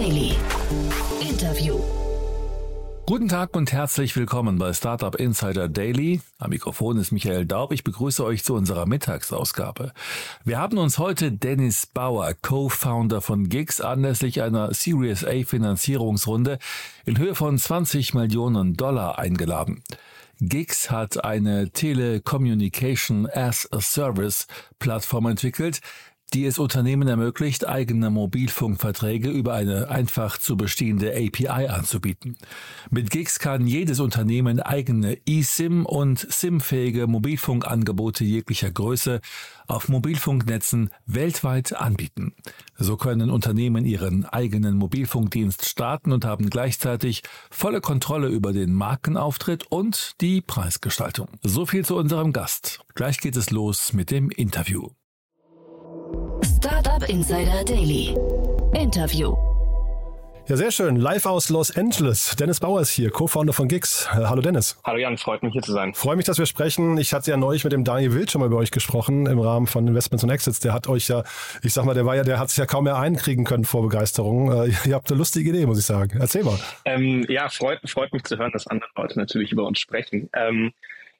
Daily. Interview. Guten Tag und herzlich willkommen bei Startup Insider Daily. Am Mikrofon ist Michael Daub. Ich begrüße euch zu unserer Mittagsausgabe. Wir haben uns heute Dennis Bauer, Co-Founder von Gigs, anlässlich einer Series A Finanzierungsrunde in Höhe von 20 Millionen Dollar eingeladen. Gigs hat eine Telecommunication as a Service Plattform entwickelt, die es Unternehmen ermöglicht, eigene Mobilfunkverträge über eine einfach zu bestehende API anzubieten. Mit Gigs kann jedes Unternehmen eigene eSIM und SIM-fähige Mobilfunkangebote jeglicher Größe auf Mobilfunknetzen weltweit anbieten. So können Unternehmen ihren eigenen Mobilfunkdienst starten und haben gleichzeitig volle Kontrolle über den Markenauftritt und die Preisgestaltung. So viel zu unserem Gast. Gleich geht es los mit dem Interview. Startup Insider Daily. Interview. Ja, sehr schön. Live aus Los Angeles. Dennis Bauer ist hier, Co-Founder von Gigs. Äh, hallo Dennis. Hallo Jan, freut mich hier zu sein. Freue mich, dass wir sprechen. Ich hatte ja neulich mit dem Daniel Wild schon mal über euch gesprochen im Rahmen von Investments und Exits. Der hat euch ja, ich sag mal, der war ja, der hat sich ja kaum mehr einkriegen können vor Begeisterung. Äh, ihr habt eine lustige Idee, muss ich sagen. Erzähl mal. Ähm, ja, freut, freut mich zu hören, dass andere Leute natürlich über uns sprechen. Ähm,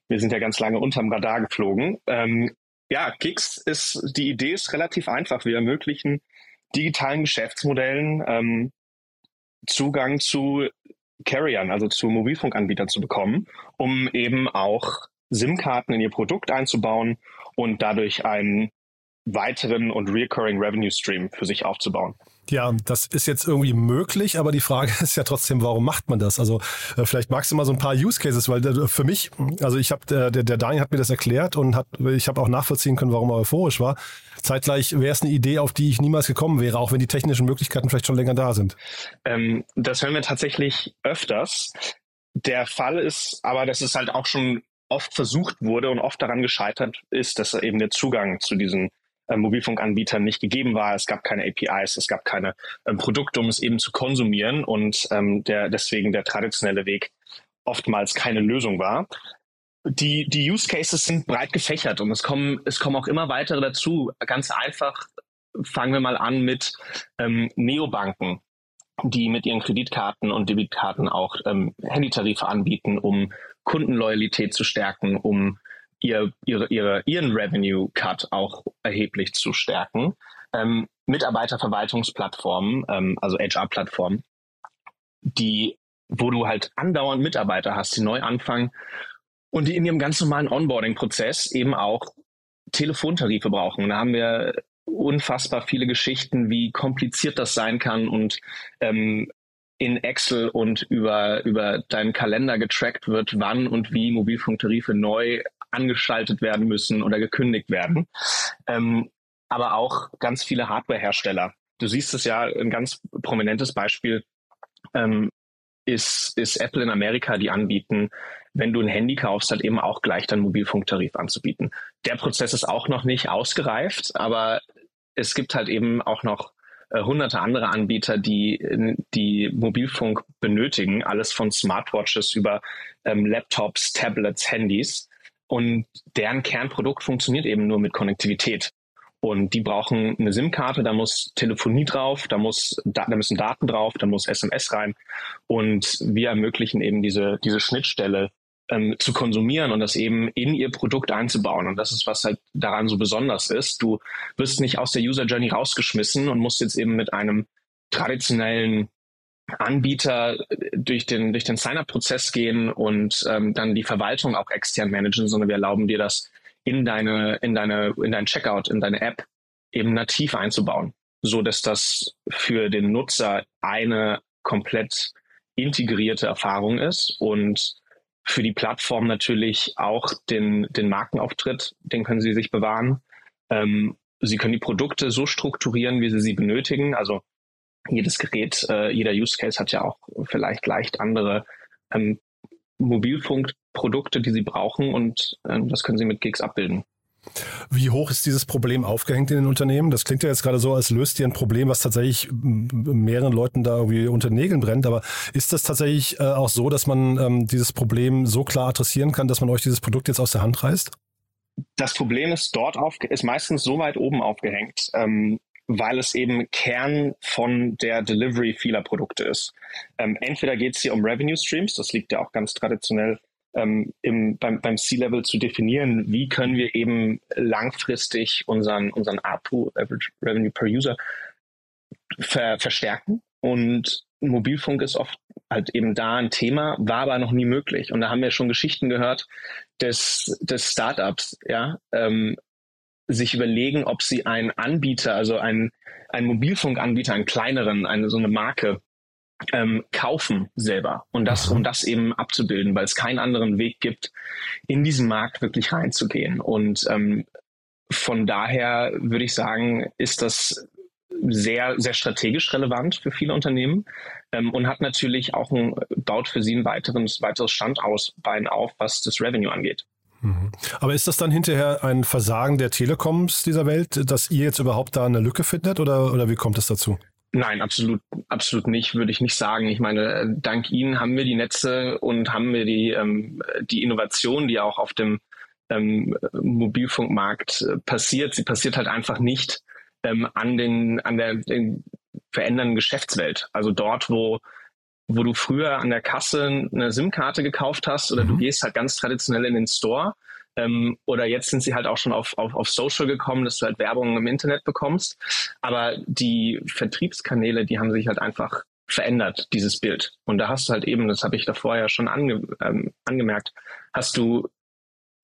wir sind ja ganz lange unterm Radar geflogen. Ähm, ja, Gigs ist, die Idee ist relativ einfach. Wir ermöglichen digitalen Geschäftsmodellen ähm, Zugang zu Carriern, also zu Mobilfunkanbietern zu bekommen, um eben auch SIM-Karten in ihr Produkt einzubauen und dadurch einen weiteren und recurring Revenue Stream für sich aufzubauen. Ja, das ist jetzt irgendwie möglich, aber die Frage ist ja trotzdem, warum macht man das? Also äh, vielleicht magst du mal so ein paar Use Cases, weil äh, für mich, also ich habe der, der Daniel hat mir das erklärt und hat, ich habe auch nachvollziehen können, warum er euphorisch war. Zeitgleich wäre es eine Idee, auf die ich niemals gekommen wäre, auch wenn die technischen Möglichkeiten vielleicht schon länger da sind. Ähm, das hören wir tatsächlich öfters. Der Fall ist aber, dass es halt auch schon oft versucht wurde und oft daran gescheitert ist, dass eben der Zugang zu diesen äh, Mobilfunkanbietern nicht gegeben war. Es gab keine APIs, es gab keine ähm, Produkte, um es eben zu konsumieren und ähm, der deswegen der traditionelle Weg oftmals keine Lösung war. Die, die Use Cases sind breit gefächert und es kommen, es kommen auch immer weitere dazu. Ganz einfach fangen wir mal an mit ähm, Neobanken, die mit ihren Kreditkarten und Debitkarten auch ähm, Handytarife anbieten, um Kundenloyalität zu stärken, um ihr, ihre, ihre, ihren Revenue Cut auch erheblich zu stärken. Ähm, Mitarbeiterverwaltungsplattformen, ähm, also HR-Plattformen, die, wo du halt andauernd Mitarbeiter hast, die neu anfangen und die in ihrem ganz normalen Onboarding-Prozess eben auch Telefontarife brauchen. Da haben wir unfassbar viele Geschichten, wie kompliziert das sein kann und ähm, in Excel und über, über deinen Kalender getrackt wird, wann und wie Mobilfunktarife neu angeschaltet werden müssen oder gekündigt werden. Ähm, aber auch ganz viele Hardwarehersteller. Du siehst es ja, ein ganz prominentes Beispiel ähm, ist, ist Apple in Amerika, die anbieten, wenn du ein Handy kaufst, halt eben auch gleich deinen Mobilfunktarif anzubieten. Der Prozess ist auch noch nicht ausgereift, aber es gibt halt eben auch noch äh, hunderte andere Anbieter, die, die Mobilfunk benötigen, alles von Smartwatches über ähm, Laptops, Tablets, Handys. Und deren Kernprodukt funktioniert eben nur mit Konnektivität. Und die brauchen eine SIM-Karte, da muss Telefonie drauf, da muss, da, da müssen Daten drauf, da muss SMS rein. Und wir ermöglichen eben diese, diese Schnittstelle ähm, zu konsumieren und das eben in ihr Produkt einzubauen. Und das ist, was halt daran so besonders ist. Du wirst nicht aus der User Journey rausgeschmissen und musst jetzt eben mit einem traditionellen Anbieter durch den, durch den Sign-up-Prozess gehen und ähm, dann die Verwaltung auch extern managen, sondern wir erlauben dir das in deine, in deine, in dein Checkout, in deine App eben nativ einzubauen, so dass das für den Nutzer eine komplett integrierte Erfahrung ist und für die Plattform natürlich auch den, den Markenauftritt, den können sie sich bewahren. Ähm, sie können die Produkte so strukturieren, wie sie sie benötigen. Also jedes Gerät, äh, jeder Use Case hat ja auch vielleicht leicht andere ähm, Mobilfunkprodukte, die sie brauchen und ähm, das können sie mit Gigs abbilden. Wie hoch ist dieses Problem aufgehängt in den Unternehmen? Das klingt ja jetzt gerade so, als löst ihr ein Problem, was tatsächlich mehreren Leuten da irgendwie unter Nägeln brennt. Aber ist das tatsächlich äh, auch so, dass man ähm, dieses Problem so klar adressieren kann, dass man euch dieses Produkt jetzt aus der Hand reißt? Das Problem ist dort auf, ist meistens so weit oben aufgehängt, ähm, weil es eben Kern von der Delivery vieler Produkte ist. Ähm, entweder geht es hier um Revenue Streams, das liegt ja auch ganz traditionell ähm, im, beim, beim C-Level zu definieren, wie können wir eben langfristig unseren, unseren ARPU, Average Revenue per User, ver, verstärken. Und Mobilfunk ist oft halt eben da ein Thema, war aber noch nie möglich. Und da haben wir schon Geschichten gehört des, des Startups, ja, ähm, sich überlegen, ob sie einen Anbieter, also einen, einen Mobilfunkanbieter, einen kleineren, eine so eine Marke ähm, kaufen selber und das, um das eben abzubilden, weil es keinen anderen Weg gibt, in diesen Markt wirklich reinzugehen. Und ähm, von daher würde ich sagen, ist das sehr, sehr strategisch relevant für viele Unternehmen ähm, und hat natürlich auch ein, baut für sie ein weiteres, weiteres Standausbein auf, was das Revenue angeht. Mhm. Aber ist das dann hinterher ein Versagen der Telekoms dieser Welt, dass ihr jetzt überhaupt da eine Lücke findet oder, oder wie kommt es dazu? Nein, absolut, absolut nicht, würde ich nicht sagen. Ich meine, dank Ihnen haben wir die Netze und haben wir die, ähm, die Innovation, die auch auf dem ähm, Mobilfunkmarkt äh, passiert. Sie passiert halt einfach nicht ähm, an den, an der den verändernden Geschäftswelt. Also dort, wo wo du früher an der Kasse eine SIM-Karte gekauft hast oder mhm. du gehst halt ganz traditionell in den Store ähm, oder jetzt sind sie halt auch schon auf, auf, auf Social gekommen, dass du halt Werbung im Internet bekommst. Aber die Vertriebskanäle, die haben sich halt einfach verändert, dieses Bild. Und da hast du halt eben, das habe ich davor ja schon ange, ähm, angemerkt, hast du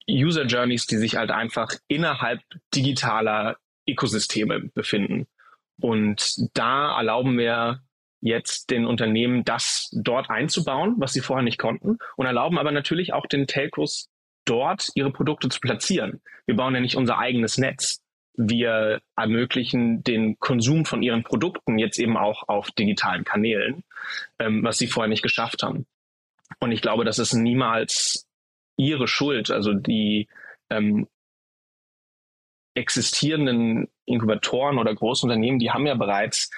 User Journeys, die sich halt einfach innerhalb digitaler Ökosysteme befinden. Und da erlauben wir jetzt den Unternehmen das dort einzubauen, was sie vorher nicht konnten und erlauben aber natürlich auch den Telcos dort ihre Produkte zu platzieren. Wir bauen ja nicht unser eigenes Netz. Wir ermöglichen den Konsum von ihren Produkten jetzt eben auch auf digitalen Kanälen, ähm, was sie vorher nicht geschafft haben. Und ich glaube, das ist niemals ihre Schuld. Also die ähm, existierenden Inkubatoren oder Großunternehmen, die haben ja bereits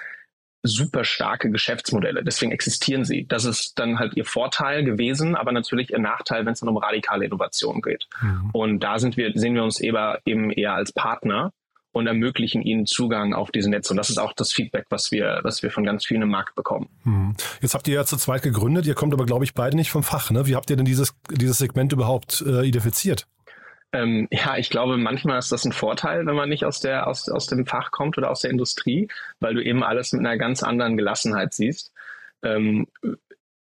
super starke Geschäftsmodelle. Deswegen existieren sie. Das ist dann halt ihr Vorteil gewesen, aber natürlich ihr Nachteil, wenn es dann um radikale Innovation geht. Mhm. Und da sind wir, sehen wir uns eben eher als Partner und ermöglichen ihnen Zugang auf diese Netze. Und das ist auch das Feedback, was wir, was wir von ganz vielen im Markt bekommen. Mhm. Jetzt habt ihr ja zu zweit gegründet. Ihr kommt aber, glaube ich, beide nicht vom Fach. Ne? Wie habt ihr denn dieses, dieses Segment überhaupt äh, identifiziert? Ähm, ja, ich glaube, manchmal ist das ein Vorteil, wenn man nicht aus der aus, aus dem Fach kommt oder aus der Industrie, weil du eben alles mit einer ganz anderen Gelassenheit siehst. Ähm,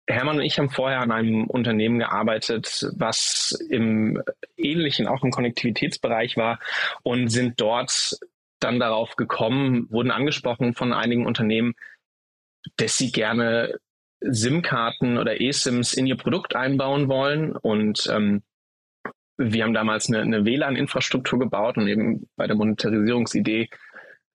Hermann und ich haben vorher an einem Unternehmen gearbeitet, was im ähnlichen, auch im Konnektivitätsbereich war und sind dort dann darauf gekommen, wurden angesprochen von einigen Unternehmen, dass sie gerne SIM-Karten oder eSIMs in ihr Produkt einbauen wollen und ähm, wir haben damals eine, eine WLAN-Infrastruktur gebaut und eben bei der Monetarisierungsidee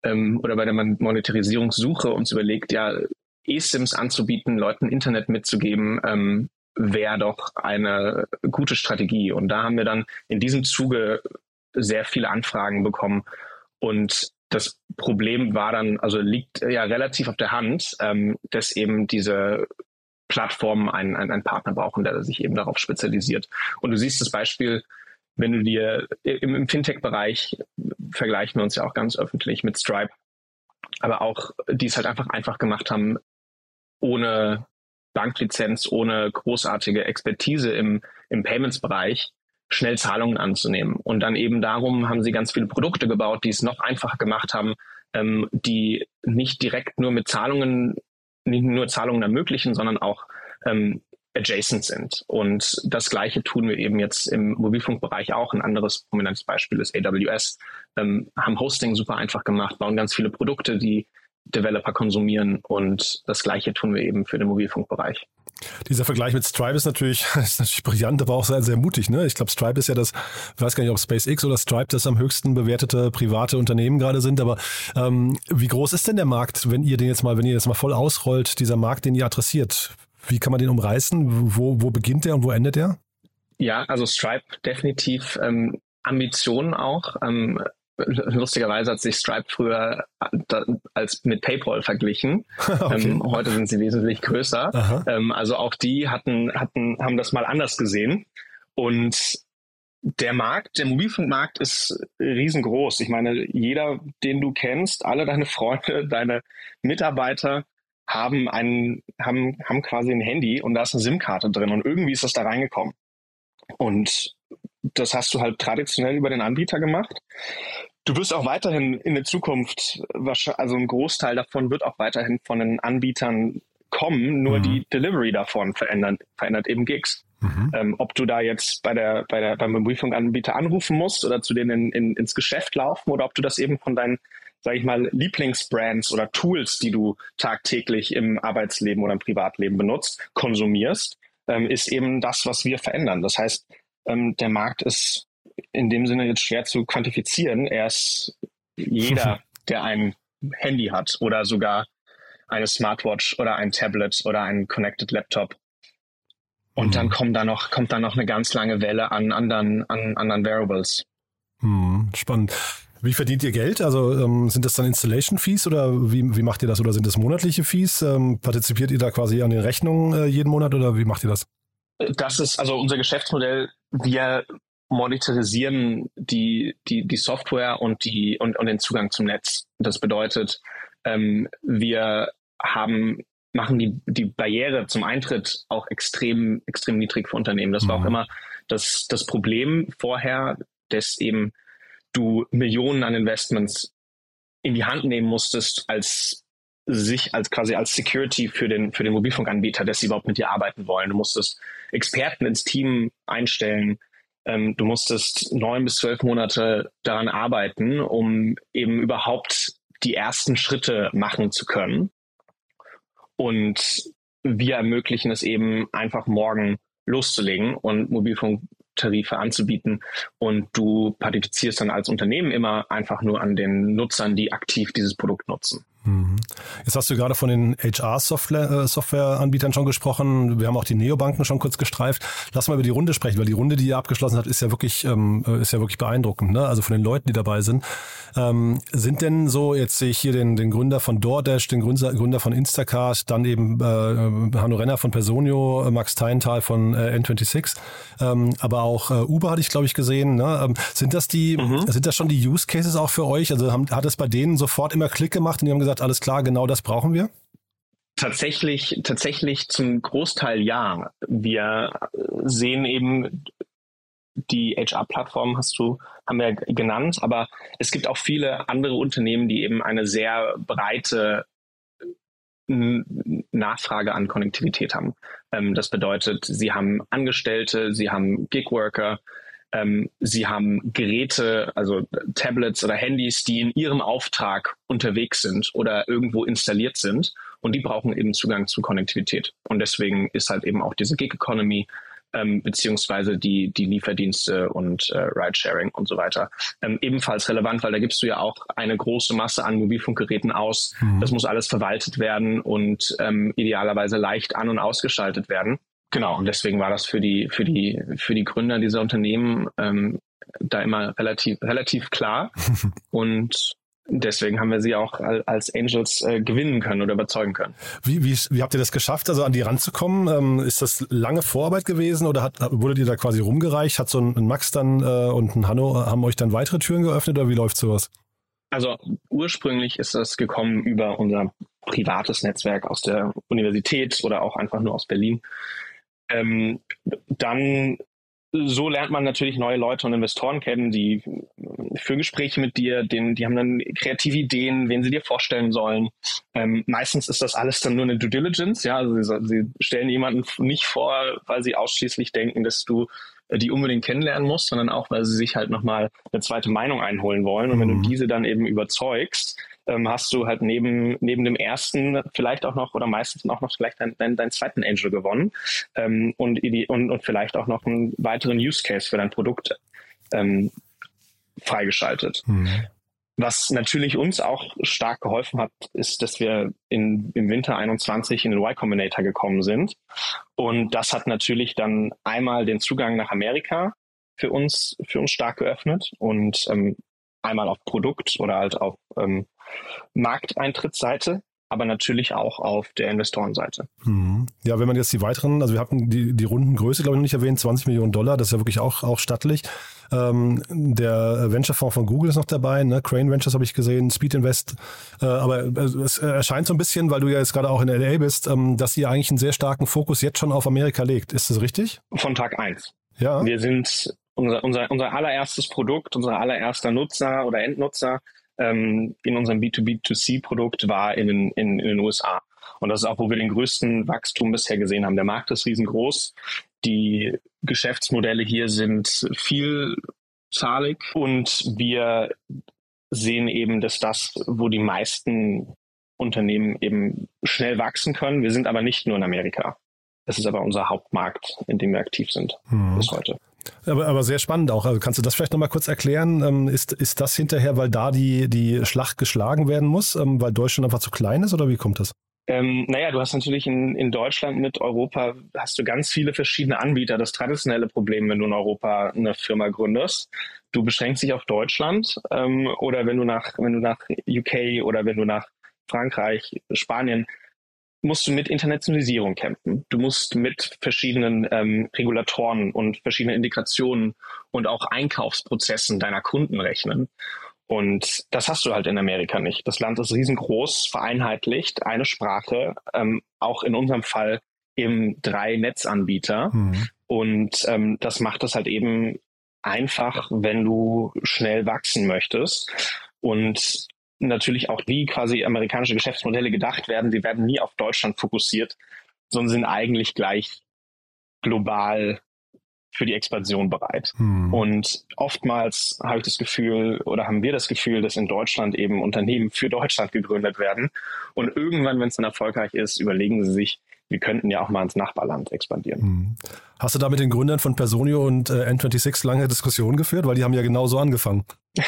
ähm, oder bei der Monetarisierungssuche uns überlegt, ja, eSIMs anzubieten, Leuten Internet mitzugeben, ähm, wäre doch eine gute Strategie. Und da haben wir dann in diesem Zuge sehr viele Anfragen bekommen. Und das Problem war dann, also liegt ja relativ auf der Hand, ähm, dass eben diese Plattformen einen, einen, einen Partner brauchen, der sich eben darauf spezialisiert. Und du siehst das Beispiel, wenn du dir im, im Fintech-Bereich vergleichen wir uns ja auch ganz öffentlich mit Stripe, aber auch die es halt einfach einfach gemacht haben, ohne Banklizenz, ohne großartige Expertise im, im Payments-Bereich schnell Zahlungen anzunehmen. Und dann eben darum haben sie ganz viele Produkte gebaut, die es noch einfacher gemacht haben, ähm, die nicht direkt nur mit Zahlungen nicht nur Zahlungen ermöglichen, sondern auch ähm, adjacent sind. Und das Gleiche tun wir eben jetzt im Mobilfunkbereich auch. Ein anderes prominentes Beispiel ist AWS. Ähm, haben Hosting super einfach gemacht, bauen ganz viele Produkte, die Developer konsumieren. Und das Gleiche tun wir eben für den Mobilfunkbereich. Dieser Vergleich mit Stripe ist natürlich, ist natürlich brillant, aber auch sehr, sehr mutig. Ne? Ich glaube, Stripe ist ja das, ich weiß gar nicht, ob SpaceX oder Stripe das am höchsten bewertete private Unternehmen gerade sind, aber ähm, wie groß ist denn der Markt, wenn ihr den jetzt mal, wenn ihr das mal voll ausrollt, dieser Markt, den ihr adressiert? Wie kann man den umreißen? Wo, wo beginnt der und wo endet der? Ja, also Stripe definitiv ähm, Ambitionen auch. Ähm, lustigerweise hat sich Stripe früher äh, als mit PayPal verglichen. okay. ähm, heute sind sie wesentlich größer. Ähm, also auch die hatten, hatten, haben das mal anders gesehen. Und der Markt, der Mobilfunkmarkt ist riesengroß. Ich meine, jeder, den du kennst, alle deine Freunde, deine Mitarbeiter haben einen, haben, haben quasi ein Handy und da ist eine SIM-Karte drin und irgendwie ist das da reingekommen. Und das hast du halt traditionell über den Anbieter gemacht. Du wirst auch weiterhin in der Zukunft, also ein Großteil davon wird auch weiterhin von den Anbietern kommen, nur mhm. die Delivery davon verändert, verändert eben Gigs. Mhm. Ähm, ob du da jetzt bei der, bei der, beim Mobilfunkanbieter anrufen musst oder zu denen in, in, ins Geschäft laufen oder ob du das eben von deinen, sage ich mal, Lieblingsbrands oder Tools, die du tagtäglich im Arbeitsleben oder im Privatleben benutzt, konsumierst, ähm, ist eben das, was wir verändern. Das heißt, ähm, der Markt ist in dem Sinne jetzt schwer zu quantifizieren. Er ist jeder, der ein Handy hat oder sogar eine Smartwatch oder ein Tablet oder ein Connected Laptop. Und mhm. dann kommt da noch, kommt da noch eine ganz lange Welle an anderen, an anderen Variables. Mhm, spannend. Wie verdient ihr Geld? Also ähm, sind das dann Installation Fees oder wie, wie macht ihr das? Oder sind das monatliche Fees? Ähm, partizipiert ihr da quasi an den Rechnungen äh, jeden Monat oder wie macht ihr das? Das ist also unser Geschäftsmodell. Wir monetarisieren die, die, die Software und, die, und, und den Zugang zum Netz. Das bedeutet, ähm, wir haben machen die, die Barriere zum Eintritt auch extrem, extrem niedrig für Unternehmen. Das war auch mhm. immer das, das Problem vorher, dass eben du Millionen an Investments in die Hand nehmen musstest als sich als quasi als Security für den, für den Mobilfunkanbieter, dass sie überhaupt mit dir arbeiten wollen. Du musstest Experten ins Team einstellen. Ähm, du musstest neun bis zwölf Monate daran arbeiten, um eben überhaupt die ersten Schritte machen zu können. Und wir ermöglichen es eben einfach morgen loszulegen und Mobilfunktarife anzubieten. Und du partizipierst dann als Unternehmen immer einfach nur an den Nutzern, die aktiv dieses Produkt nutzen. Mhm. Jetzt hast du gerade von den HR-Software-Anbietern schon gesprochen. Wir haben auch die Neobanken schon kurz gestreift. Lass mal über die Runde sprechen, weil die Runde, die ihr abgeschlossen habt, ist ja wirklich, ähm, ist ja wirklich beeindruckend. Ne? Also von den Leuten, die dabei sind. Ähm, sind denn so, jetzt sehe ich hier den, den Gründer von DoorDash, den Gründer, Gründer von Instacart, dann eben äh, Hanno Renner von Personio, Max Teintal von äh, N26, ähm, aber auch äh, Uber hatte ich, glaube ich, gesehen. Ne? Ähm, sind das die, mhm. sind das schon die Use Cases auch für euch? Also haben, hat es bei denen sofort immer Klick gemacht und die haben gesagt, alles klar, genau das brauchen wir? Tatsächlich, tatsächlich zum Großteil ja. Wir sehen eben die HR-Plattform hast du, haben wir genannt, aber es gibt auch viele andere Unternehmen, die eben eine sehr breite Nachfrage an Konnektivität haben. Ähm, das bedeutet, sie haben Angestellte, sie haben Gigworker, ähm, sie haben Geräte, also Tablets oder Handys, die in ihrem Auftrag unterwegs sind oder irgendwo installiert sind und die brauchen eben Zugang zu Konnektivität. Und deswegen ist halt eben auch diese Gig Economy ähm, beziehungsweise die, die Lieferdienste und äh, Ridesharing und so weiter ähm, ebenfalls relevant, weil da gibst du ja auch eine große Masse an Mobilfunkgeräten aus. Mhm. Das muss alles verwaltet werden und ähm, idealerweise leicht an- und ausgeschaltet werden. Genau, und deswegen war das für die, für die, für die Gründer dieser Unternehmen ähm, da immer relativ, relativ klar. und deswegen haben wir sie auch als Angels äh, gewinnen können oder überzeugen können. Wie, wie, wie habt ihr das geschafft, also an die ranzukommen? Ähm, ist das lange Vorarbeit gewesen oder hat, wurdet ihr da quasi rumgereicht? Hat so ein, Max dann äh, und ein Hanno, haben euch dann weitere Türen geöffnet oder wie läuft sowas? Also ursprünglich ist das gekommen über unser privates Netzwerk aus der Universität oder auch einfach nur aus Berlin. Ähm, dann so lernt man natürlich neue Leute und Investoren kennen, die für Gespräche mit dir, den, die haben dann kreative Ideen, wen sie dir vorstellen sollen. Ähm, meistens ist das alles dann nur eine Due Diligence, ja, also sie, sie stellen jemanden nicht vor, weil sie ausschließlich denken, dass du äh, die unbedingt kennenlernen musst, sondern auch, weil sie sich halt nochmal eine zweite Meinung einholen wollen. Und wenn mhm. du diese dann eben überzeugst, ähm, hast du halt neben, neben dem ersten vielleicht auch noch oder meistens auch noch vielleicht deinen dein, dein zweiten Angel gewonnen ähm, und, und, und vielleicht auch noch einen weiteren Use Case für dein Produkt ähm, freigeschaltet. Mhm. Was natürlich uns auch stark geholfen hat, ist, dass wir in, im Winter 21 in den Y Combinator gekommen sind. Und das hat natürlich dann einmal den Zugang nach Amerika für uns, für uns stark geöffnet und ähm, einmal auf Produkt oder halt auf ähm, Markteintrittsseite, aber natürlich auch auf der Investorenseite. Mhm. Ja, wenn man jetzt die weiteren, also wir hatten die, die Rundengröße, glaube ich, noch nicht erwähnt, 20 Millionen Dollar, das ist ja wirklich auch, auch stattlich. Ähm, der Venture-Fonds von Google ist noch dabei, ne? Crane Ventures habe ich gesehen, Speed Invest. Äh, aber es erscheint so ein bisschen, weil du ja jetzt gerade auch in LA bist, ähm, dass ihr eigentlich einen sehr starken Fokus jetzt schon auf Amerika legt. Ist das richtig? Von Tag eins. Ja. Wir sind unser, unser, unser allererstes Produkt, unser allererster Nutzer oder Endnutzer ähm, in unserem B2B2C-Produkt war in, in, in den USA. Und das ist auch, wo wir den größten Wachstum bisher gesehen haben. Der Markt ist riesengroß. Die Geschäftsmodelle hier sind vielzahlig und wir sehen eben, dass das, wo die meisten Unternehmen eben schnell wachsen können. Wir sind aber nicht nur in Amerika. Das ist aber unser Hauptmarkt, in dem wir aktiv sind hm. bis heute. Aber, aber sehr spannend auch. Also kannst du das vielleicht nochmal kurz erklären? Ähm, ist, ist das hinterher, weil da die, die Schlacht geschlagen werden muss, ähm, weil Deutschland einfach zu klein ist oder wie kommt das? Ähm, naja, du hast natürlich in, in Deutschland mit Europa, hast du ganz viele verschiedene Anbieter. Das traditionelle Problem, wenn du in Europa eine Firma gründest, du beschränkst dich auf Deutschland ähm, oder wenn du nach, wenn du nach UK oder wenn du nach Frankreich, Spanien, musst du mit Internationalisierung kämpfen. Du musst mit verschiedenen ähm, Regulatoren und verschiedenen Integrationen und auch Einkaufsprozessen deiner Kunden rechnen. Und das hast du halt in Amerika nicht. Das Land ist riesengroß, vereinheitlicht, eine Sprache, ähm, auch in unserem Fall eben drei Netzanbieter. Mhm. Und ähm, das macht es halt eben einfach, wenn du schnell wachsen möchtest. Und natürlich auch, wie quasi amerikanische Geschäftsmodelle gedacht werden, die werden nie auf Deutschland fokussiert, sondern sind eigentlich gleich global für die Expansion bereit. Hm. Und oftmals habe ich das Gefühl oder haben wir das Gefühl, dass in Deutschland eben Unternehmen für Deutschland gegründet werden. Und irgendwann, wenn es dann erfolgreich ist, überlegen sie sich, wir könnten ja auch mal ins Nachbarland expandieren. Hm. Hast du da mit den Gründern von Personio und äh, N26 lange Diskussionen geführt? Weil die haben ja genau so angefangen.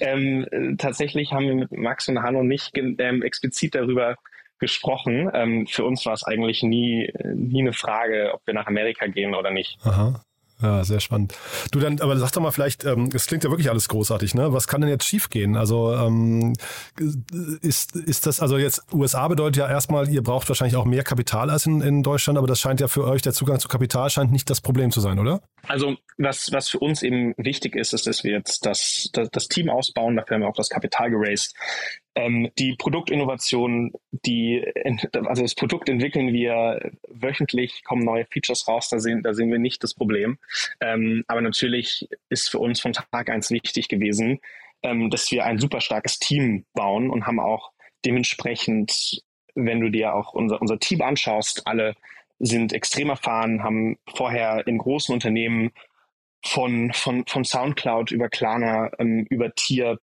ähm, tatsächlich haben wir mit Max und Hanno nicht ähm, explizit darüber gesprochen. Ähm, für uns war es eigentlich nie, nie eine Frage, ob wir nach Amerika gehen oder nicht. Aha. Ja, sehr spannend. Du dann, aber sag doch mal vielleicht, ähm, es klingt ja wirklich alles großartig, ne? Was kann denn jetzt schiefgehen? Also ähm, ist, ist das, also jetzt USA bedeutet ja erstmal, ihr braucht wahrscheinlich auch mehr Kapital als in, in Deutschland, aber das scheint ja für euch, der Zugang zu Kapital scheint nicht das Problem zu sein, oder? Also was, was für uns eben wichtig ist, ist, dass wir jetzt das, das, das Team ausbauen, dafür haben wir auch das Kapital geraced. Ähm, die Produktinnovation, die, also das Produkt entwickeln wir wöchentlich, kommen neue Features raus, da sehen, da sehen wir nicht das Problem. Ähm, aber natürlich ist für uns von Tag eins wichtig gewesen, ähm, dass wir ein super starkes Team bauen und haben auch dementsprechend, wenn du dir auch unser, unser Team anschaust, alle sind extrem erfahren, haben vorher in großen Unternehmen von, von, von Soundcloud über Klarna, ähm, über Tier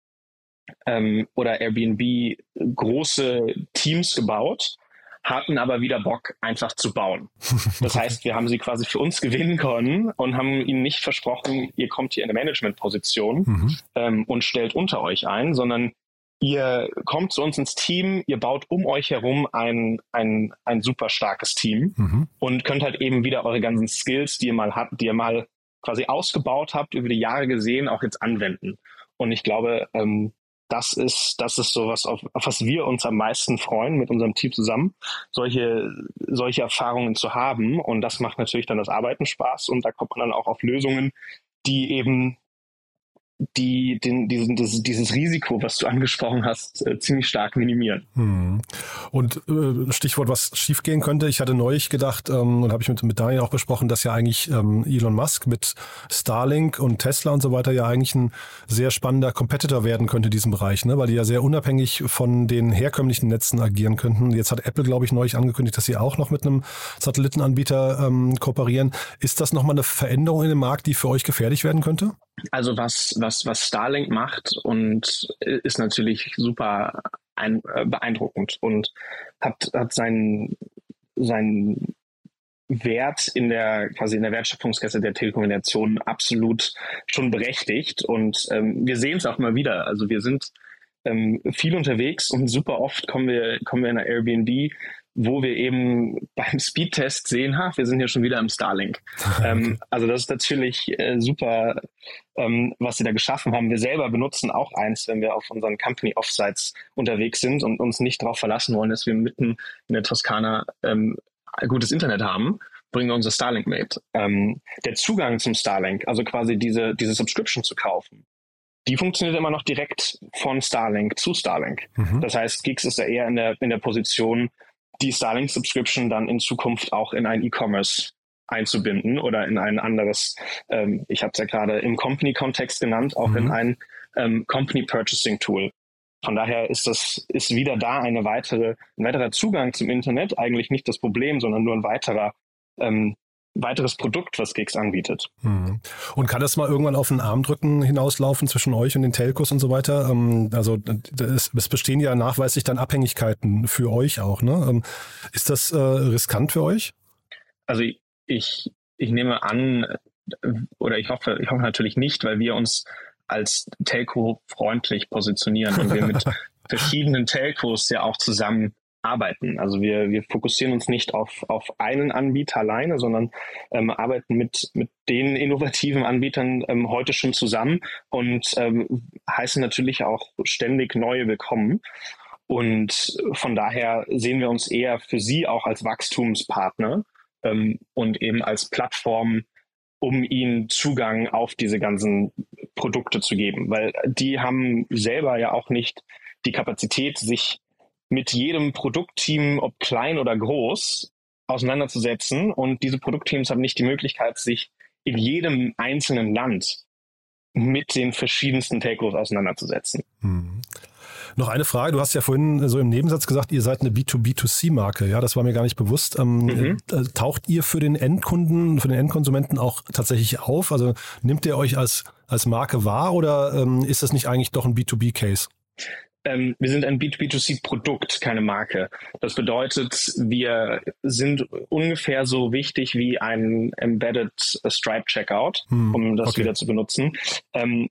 ähm, oder Airbnb große Teams gebaut, hatten aber wieder Bock, einfach zu bauen. Das heißt, wir haben sie quasi für uns gewinnen können und haben ihnen nicht versprochen, ihr kommt hier in eine Managementposition mhm. ähm, und stellt unter euch ein, sondern ihr kommt zu uns ins Team, ihr baut um euch herum ein, ein, ein super starkes Team mhm. und könnt halt eben wieder eure ganzen Skills, die ihr mal habt, die ihr mal quasi ausgebaut habt, über die Jahre gesehen, auch jetzt anwenden. Und ich glaube, ähm, das ist, das ist sowas, auf, auf was wir uns am meisten freuen mit unserem Team zusammen, solche, solche Erfahrungen zu haben. Und das macht natürlich dann das Arbeiten Spaß und da kommt man dann auch auf Lösungen, die eben die den, diesen, dieses, dieses Risiko, was du angesprochen hast, äh, ziemlich stark minimieren. Hm. Und äh, Stichwort, was schiefgehen könnte, ich hatte neulich gedacht ähm, und habe ich mit, mit Daniel auch besprochen, dass ja eigentlich ähm, Elon Musk mit Starlink und Tesla und so weiter ja eigentlich ein sehr spannender Competitor werden könnte in diesem Bereich, ne? weil die ja sehr unabhängig von den herkömmlichen Netzen agieren könnten. Jetzt hat Apple, glaube ich, neulich angekündigt, dass sie auch noch mit einem Satellitenanbieter ähm, kooperieren. Ist das nochmal eine Veränderung in dem Markt, die für euch gefährlich werden könnte? Also was, was, was Starlink macht und ist natürlich super ein, äh, beeindruckend und hat, hat seinen, seinen Wert in der quasi in der Wertschöpfungskette der Telekommunikation absolut schon berechtigt und ähm, wir sehen es auch mal wieder. Also wir sind ähm, viel unterwegs und super oft kommen wir kommen wir in einer Airbnb wo wir eben beim Speedtest sehen, ha, wir sind hier schon wieder im Starlink. Ähm, also das ist natürlich äh, super, ähm, was sie da geschaffen haben. Wir selber benutzen auch eins, wenn wir auf unseren Company Offsites unterwegs sind und uns nicht darauf verlassen wollen, dass wir mitten in der Toskana ähm, gutes Internet haben, bringen wir unser Starlink mit. Ähm, der Zugang zum Starlink, also quasi diese, diese Subscription zu kaufen, die funktioniert immer noch direkt von Starlink zu Starlink. Mhm. Das heißt, Geeks ist ja eher in der, in der Position, die Starlink-Subscription dann in Zukunft auch in ein E-Commerce einzubinden oder in ein anderes, ähm, ich habe es ja gerade im Company-Kontext genannt, auch mhm. in ein ähm, Company-Purchasing-Tool. Von daher ist das, ist wieder da eine weitere, ein weiterer Zugang zum Internet eigentlich nicht das Problem, sondern nur ein weiterer, ähm, weiteres Produkt, was Gigs anbietet. Mhm. Und kann das mal irgendwann auf einen Armdrücken hinauslaufen zwischen euch und den Telcos und so weiter? Ähm, also es, es, bestehen ja nachweislich dann Abhängigkeiten für euch auch. Ne? Ähm, ist das äh, riskant für euch? Also ich, ich nehme an, oder ich hoffe, ich hoffe natürlich nicht, weil wir uns als Telco freundlich positionieren und wir mit verschiedenen Telcos ja auch zusammen arbeiten. Also wir, wir fokussieren uns nicht auf, auf einen Anbieter alleine, sondern ähm, arbeiten mit, mit den innovativen Anbietern ähm, heute schon zusammen und ähm, heißen natürlich auch ständig neue willkommen. Und von daher sehen wir uns eher für sie auch als Wachstumspartner ähm, und eben als Plattform, um ihnen Zugang auf diese ganzen Produkte zu geben, weil die haben selber ja auch nicht die Kapazität, sich mit jedem Produktteam, ob klein oder groß, auseinanderzusetzen. Und diese Produktteams haben nicht die Möglichkeit, sich in jedem einzelnen Land mit den verschiedensten Telcos auseinanderzusetzen. Hm. Noch eine Frage. Du hast ja vorhin so im Nebensatz gesagt, ihr seid eine B2B2C-Marke. Ja, das war mir gar nicht bewusst. Ähm, mhm. Äh, taucht ihr für den Endkunden, für den Endkonsumenten auch tatsächlich auf? Also nimmt ihr euch als, als Marke wahr oder ähm, ist das nicht eigentlich doch ein B2B-Case? Ähm, wir sind ein B2B2C-Produkt, keine Marke. Das bedeutet, wir sind ungefähr so wichtig wie ein Embedded Stripe Checkout, hm, um das okay. wieder zu benutzen. Ähm,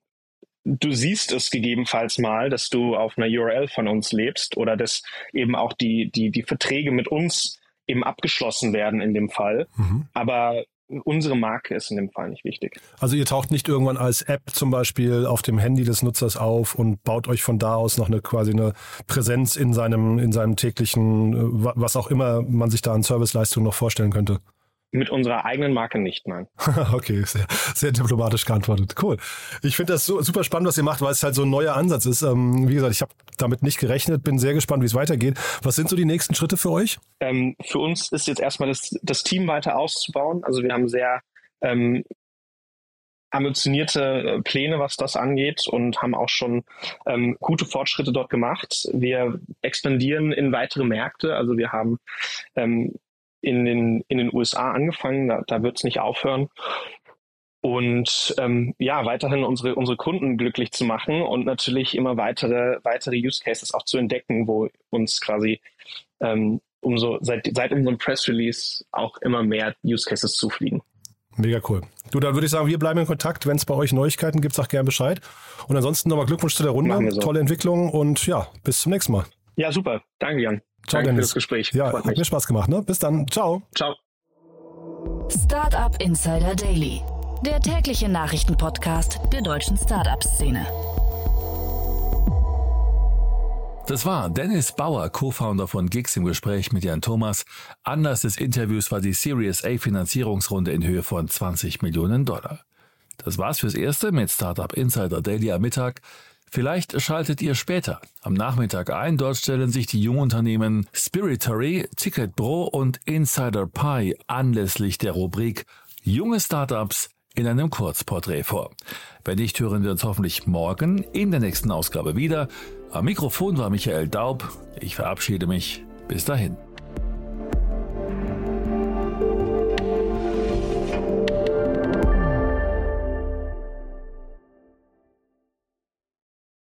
du siehst es gegebenenfalls mal, dass du auf einer URL von uns lebst oder dass eben auch die, die, die Verträge mit uns eben abgeschlossen werden in dem Fall. Mhm. Aber unsere Marke ist in dem Fall nicht wichtig. Also ihr taucht nicht irgendwann als App zum Beispiel auf dem Handy des Nutzers auf und baut euch von da aus noch eine quasi eine Präsenz in seinem, in seinem täglichen, äh, was auch immer man sich da an Serviceleistungen noch vorstellen könnte. Mit unserer eigenen Marke nicht, nein. okay, sehr, sehr diplomatisch geantwortet. Cool. Ich finde das so, super spannend, was ihr macht, weil es halt so ein neuer Ansatz ist. Ähm, wie gesagt, ich habe damit nicht gerechnet, bin sehr gespannt, wie es weitergeht. Was sind so die nächsten Schritte für euch? Ähm, für uns ist jetzt erstmal das, das Team weiter auszubauen. Also wir haben sehr ähm, ambitionierte äh, Pläne, was das angeht und haben auch schon ähm, gute Fortschritte dort gemacht. Wir expandieren in weitere Märkte. Also wir haben ähm, in den, in den USA angefangen, da, da wird es nicht aufhören. Und ähm, ja, weiterhin unsere, unsere Kunden glücklich zu machen und natürlich immer weitere, weitere Use Cases auch zu entdecken, wo uns quasi ähm, umso seit, seit unserem Press Release auch immer mehr Use Cases zufliegen. Mega cool. Du, dann würde ich sagen, wir bleiben in Kontakt. Wenn es bei euch Neuigkeiten gibt, sag gerne Bescheid. Und ansonsten nochmal Glückwunsch zu der Runde. So. Tolle Entwicklung und ja, bis zum nächsten Mal. Ja, super. Danke, Jan. Ciao, Danke Dennis. für das Gespräch. Ja, hat mir Spaß gemacht. Ne? Bis dann. Ciao. Ciao. Startup Insider Daily, der tägliche Nachrichtenpodcast der deutschen Startup-Szene. Das war Dennis Bauer, Co-Founder von Gigs im Gespräch mit Jan Thomas. Anlass des Interviews war die Series A Finanzierungsrunde in Höhe von 20 Millionen Dollar. Das war's fürs Erste mit Startup Insider Daily am Mittag. Vielleicht schaltet ihr später am Nachmittag ein. Dort stellen sich die Jungunternehmen Spiritory, Ticket Pro und Insider Pi anlässlich der Rubrik Junge Startups in einem Kurzporträt vor. Wenn nicht, hören wir uns hoffentlich morgen in der nächsten Ausgabe wieder. Am Mikrofon war Michael Daub. Ich verabschiede mich. Bis dahin.